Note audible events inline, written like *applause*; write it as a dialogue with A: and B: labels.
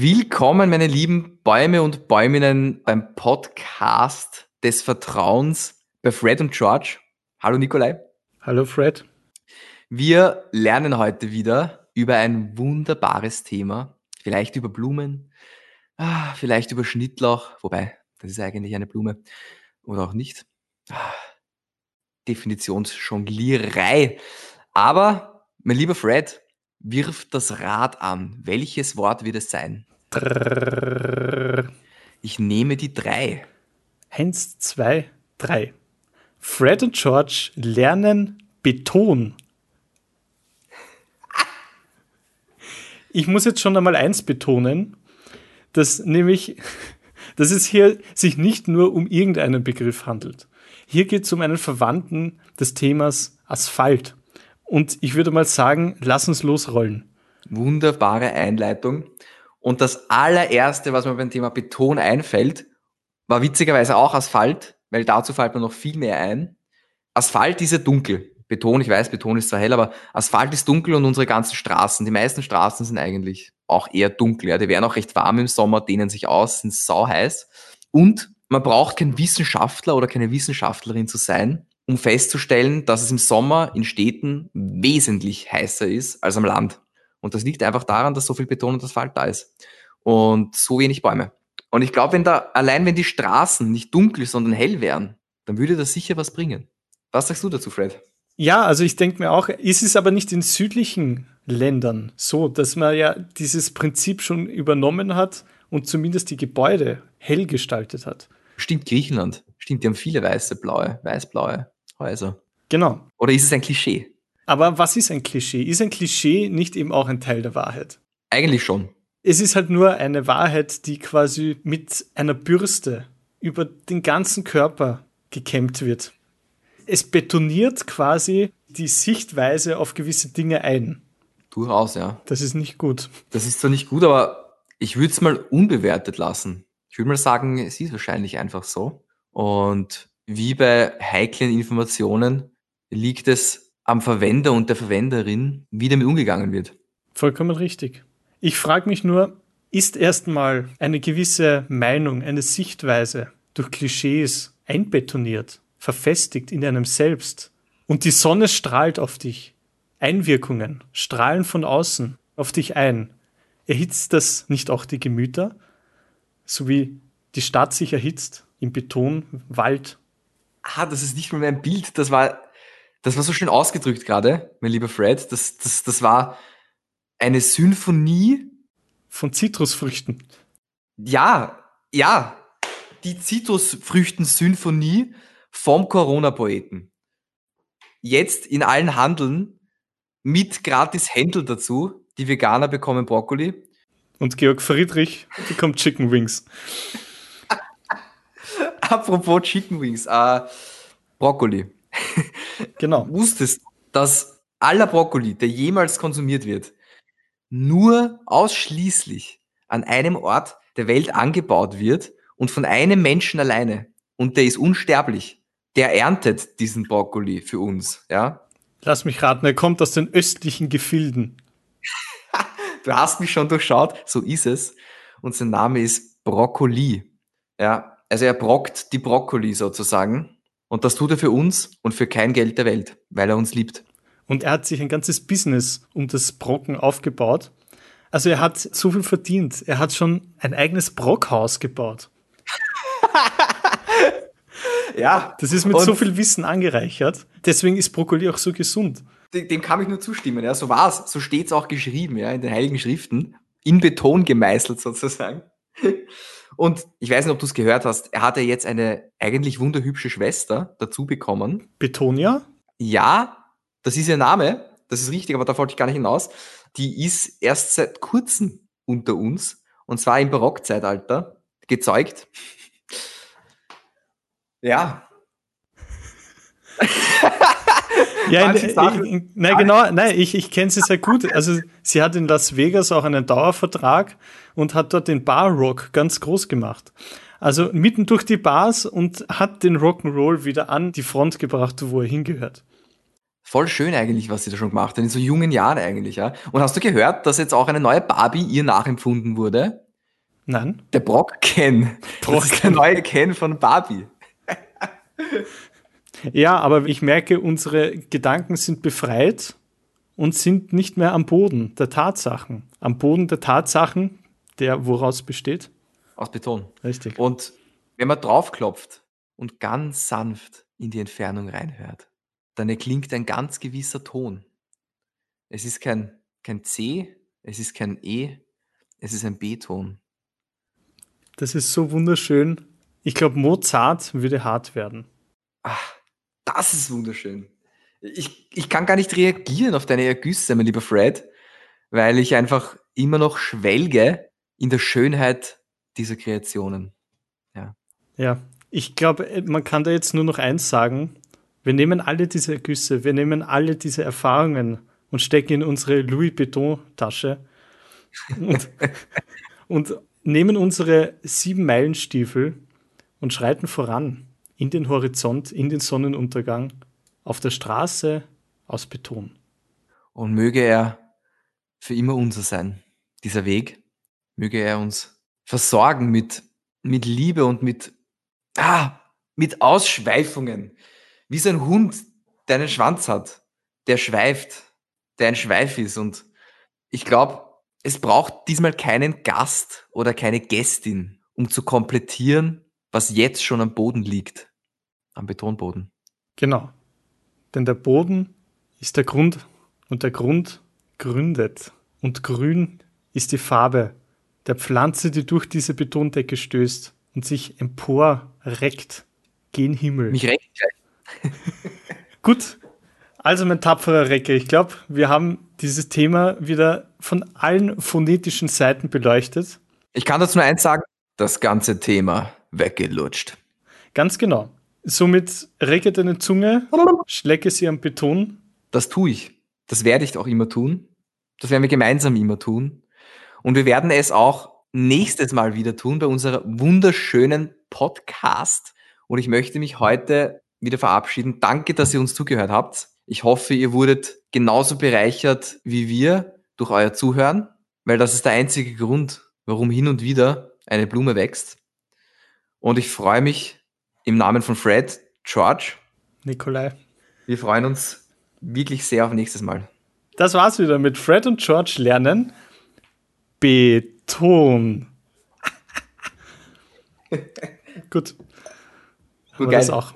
A: Willkommen, meine lieben Bäume und Bäuminnen beim Podcast des Vertrauens bei Fred und George. Hallo Nikolai.
B: Hallo Fred.
A: Wir lernen heute wieder über ein wunderbares Thema. Vielleicht über Blumen, ah, vielleicht über Schnittlauch, wobei, das ist eigentlich eine Blume. Oder auch nicht. Ah, Definitionsjonglierei. Aber, mein lieber Fred, wirf das Rad an. Welches Wort wird es sein? Ich nehme die drei.
B: Eins, zwei, drei. Fred und George lernen Beton. Ich muss jetzt schon einmal eins betonen, dass nämlich, dass es hier sich nicht nur um irgendeinen Begriff handelt. Hier geht es um einen Verwandten des Themas Asphalt. Und ich würde mal sagen, lass uns losrollen.
A: Wunderbare Einleitung. Und das allererste, was mir beim Thema Beton einfällt, war witzigerweise auch Asphalt, weil dazu fällt mir noch viel mehr ein. Asphalt ist ja dunkel. Beton, ich weiß, Beton ist zwar hell, aber Asphalt ist dunkel und unsere ganzen Straßen, die meisten Straßen sind eigentlich auch eher dunkel. Ja. Die werden auch recht warm im Sommer, dehnen sich aus, sind sau heiß. Und man braucht kein Wissenschaftler oder keine Wissenschaftlerin zu sein, um festzustellen, dass es im Sommer in Städten wesentlich heißer ist als am Land. Und das liegt einfach daran, dass so viel Beton und Asphalt da ist. Und so wenig Bäume. Und ich glaube, wenn da, allein wenn die Straßen nicht dunkel, sondern hell wären, dann würde das sicher was bringen. Was sagst du dazu, Fred?
B: Ja, also ich denke mir auch, ist es aber nicht in südlichen Ländern so, dass man ja dieses Prinzip schon übernommen hat und zumindest die Gebäude hell gestaltet hat.
A: Stimmt, Griechenland. Stimmt, die haben viele weiße, blaue, weiß-blaue Häuser.
B: Genau.
A: Oder ist es ein Klischee?
B: Aber was ist ein Klischee? Ist ein Klischee nicht eben auch ein Teil der Wahrheit?
A: Eigentlich schon.
B: Es ist halt nur eine Wahrheit, die quasi mit einer Bürste über den ganzen Körper gekämmt wird. Es betoniert quasi die Sichtweise auf gewisse Dinge ein.
A: Durchaus, ja.
B: Das ist nicht gut.
A: Das ist zwar nicht gut, aber ich würde es mal unbewertet lassen. Ich würde mal sagen, es ist wahrscheinlich einfach so. Und wie bei heiklen Informationen liegt es am Verwender und der Verwenderin, wie damit umgegangen wird.
B: Vollkommen richtig. Ich frage mich nur, ist erstmal eine gewisse Meinung, eine Sichtweise durch Klischees einbetoniert, verfestigt in einem selbst und die Sonne strahlt auf dich. Einwirkungen strahlen von außen auf dich ein. Erhitzt das nicht auch die Gemüter? So wie die Stadt sich erhitzt im Betonwald?
A: Ah, das ist nicht mal mein Bild, das war das war so schön ausgedrückt gerade, mein lieber Fred. Das, das, das war eine Symphonie
B: von Zitrusfrüchten.
A: Ja, ja. Die Zitrusfrüchten-Symphonie vom Corona-Poeten. Jetzt in allen Handeln mit gratis Händel dazu. Die Veganer bekommen Brokkoli.
B: Und Georg Friedrich bekommt Chicken Wings. *laughs*
A: Apropos Chicken Wings, äh, Brokkoli. *laughs*
B: Genau.
A: Wusstest, dass aller Brokkoli, der jemals konsumiert wird, nur ausschließlich an einem Ort der Welt angebaut wird und von einem Menschen alleine. Und der ist unsterblich. Der erntet diesen Brokkoli für uns, ja?
B: Lass mich raten, er kommt aus den östlichen Gefilden. *laughs*
A: du hast mich schon durchschaut, so ist es. Und sein Name ist Brokkoli. Ja, also er brockt die Brokkoli sozusagen. Und das tut er für uns und für kein Geld der Welt, weil er uns liebt.
B: Und er hat sich ein ganzes Business um das Brocken aufgebaut. Also er hat so viel verdient. Er hat schon ein eigenes Brockhaus gebaut. *laughs*
A: ja.
B: Das ist mit so viel Wissen angereichert. Deswegen ist Brokkoli auch so gesund.
A: Dem kann ich nur zustimmen. Ja, so war's. So steht's auch geschrieben, ja, in den Heiligen Schriften. In Beton gemeißelt sozusagen. Und ich weiß nicht, ob du es gehört hast, er hat ja jetzt eine eigentlich wunderhübsche Schwester dazu bekommen.
B: Betonia?
A: Ja, das ist ihr Name, das ist richtig, aber da wollte ich gar nicht hinaus. Die ist erst seit kurzem unter uns, und zwar im Barockzeitalter, gezeugt. Ja.
B: Ja, in, in, nein, genau, nein, ich, ich kenne sie sehr gut. Also sie hat in Las Vegas auch einen Dauervertrag und hat dort den Bar Rock ganz groß gemacht. Also mitten durch die Bars und hat den Rock'n'Roll wieder an die Front gebracht, wo er hingehört.
A: Voll schön eigentlich, was sie da schon gemacht hat, in so jungen Jahren eigentlich, ja. Und hast du gehört, dass jetzt auch eine neue Barbie ihr nachempfunden wurde?
B: Nein.
A: Der Brock Ken.
B: Brock
A: Das ist der neue Ken von Barbie. *laughs*
B: Ja, aber ich merke, unsere Gedanken sind befreit und sind nicht mehr am Boden der Tatsachen. Am Boden der Tatsachen, der woraus besteht.
A: Aus Beton.
B: Richtig.
A: Und wenn man draufklopft und ganz sanft in die Entfernung reinhört, dann erklingt ein ganz gewisser Ton. Es ist kein, kein C, es ist kein E, es ist ein B-Ton.
B: Das ist so wunderschön. Ich glaube, Mozart würde hart werden.
A: Ach, das ist wunderschön. Ich, ich kann gar nicht reagieren auf deine Ergüsse, mein lieber Fred, weil ich einfach immer noch schwelge in der Schönheit dieser Kreationen. Ja.
B: Ja, ich glaube, man kann da jetzt nur noch eins sagen. Wir nehmen alle diese Ergüsse, wir nehmen alle diese Erfahrungen und stecken in unsere Louis Vuitton-Tasche und, *laughs* und nehmen unsere sieben Meilenstiefel und schreiten voran in den Horizont, in den Sonnenuntergang, auf der Straße aus Beton.
A: Und möge er für immer unser sein, dieser Weg. Möge er uns versorgen mit, mit Liebe und mit, ah, mit Ausschweifungen. Wie so ein Hund, der einen Schwanz hat, der schweift, der ein Schweif ist. Und ich glaube, es braucht diesmal keinen Gast oder keine Gästin, um zu komplettieren, was jetzt schon am Boden liegt. Am Betonboden.
B: Genau. Denn der Boden ist der Grund und der Grund gründet. Und grün ist die Farbe der Pflanze, die durch diese Betondecke stößt und sich empor reckt gen Himmel.
A: Mich gleich. *laughs*
B: Gut. Also mein tapferer Recke, ich glaube, wir haben dieses Thema wieder von allen phonetischen Seiten beleuchtet.
A: Ich kann dazu nur eins sagen, das ganze Thema weggelutscht.
B: Ganz genau. Somit recke deine Zunge, schlecke sie am Beton.
A: Das tue ich. Das werde ich auch immer tun. Das werden wir gemeinsam immer tun. Und wir werden es auch nächstes Mal wieder tun bei unserer wunderschönen Podcast. Und ich möchte mich heute wieder verabschieden. Danke, dass ihr uns zugehört habt. Ich hoffe, ihr wurdet genauso bereichert wie wir durch euer Zuhören, weil das ist der einzige Grund, warum hin und wieder eine Blume wächst. Und ich freue mich im Namen von Fred, George.
B: Nikolai.
A: Wir freuen uns wirklich sehr auf nächstes Mal.
B: Das war's wieder mit Fred und George lernen. Beton. *laughs* Gut.
A: Gut,
B: Aber das
A: geil.
B: auch.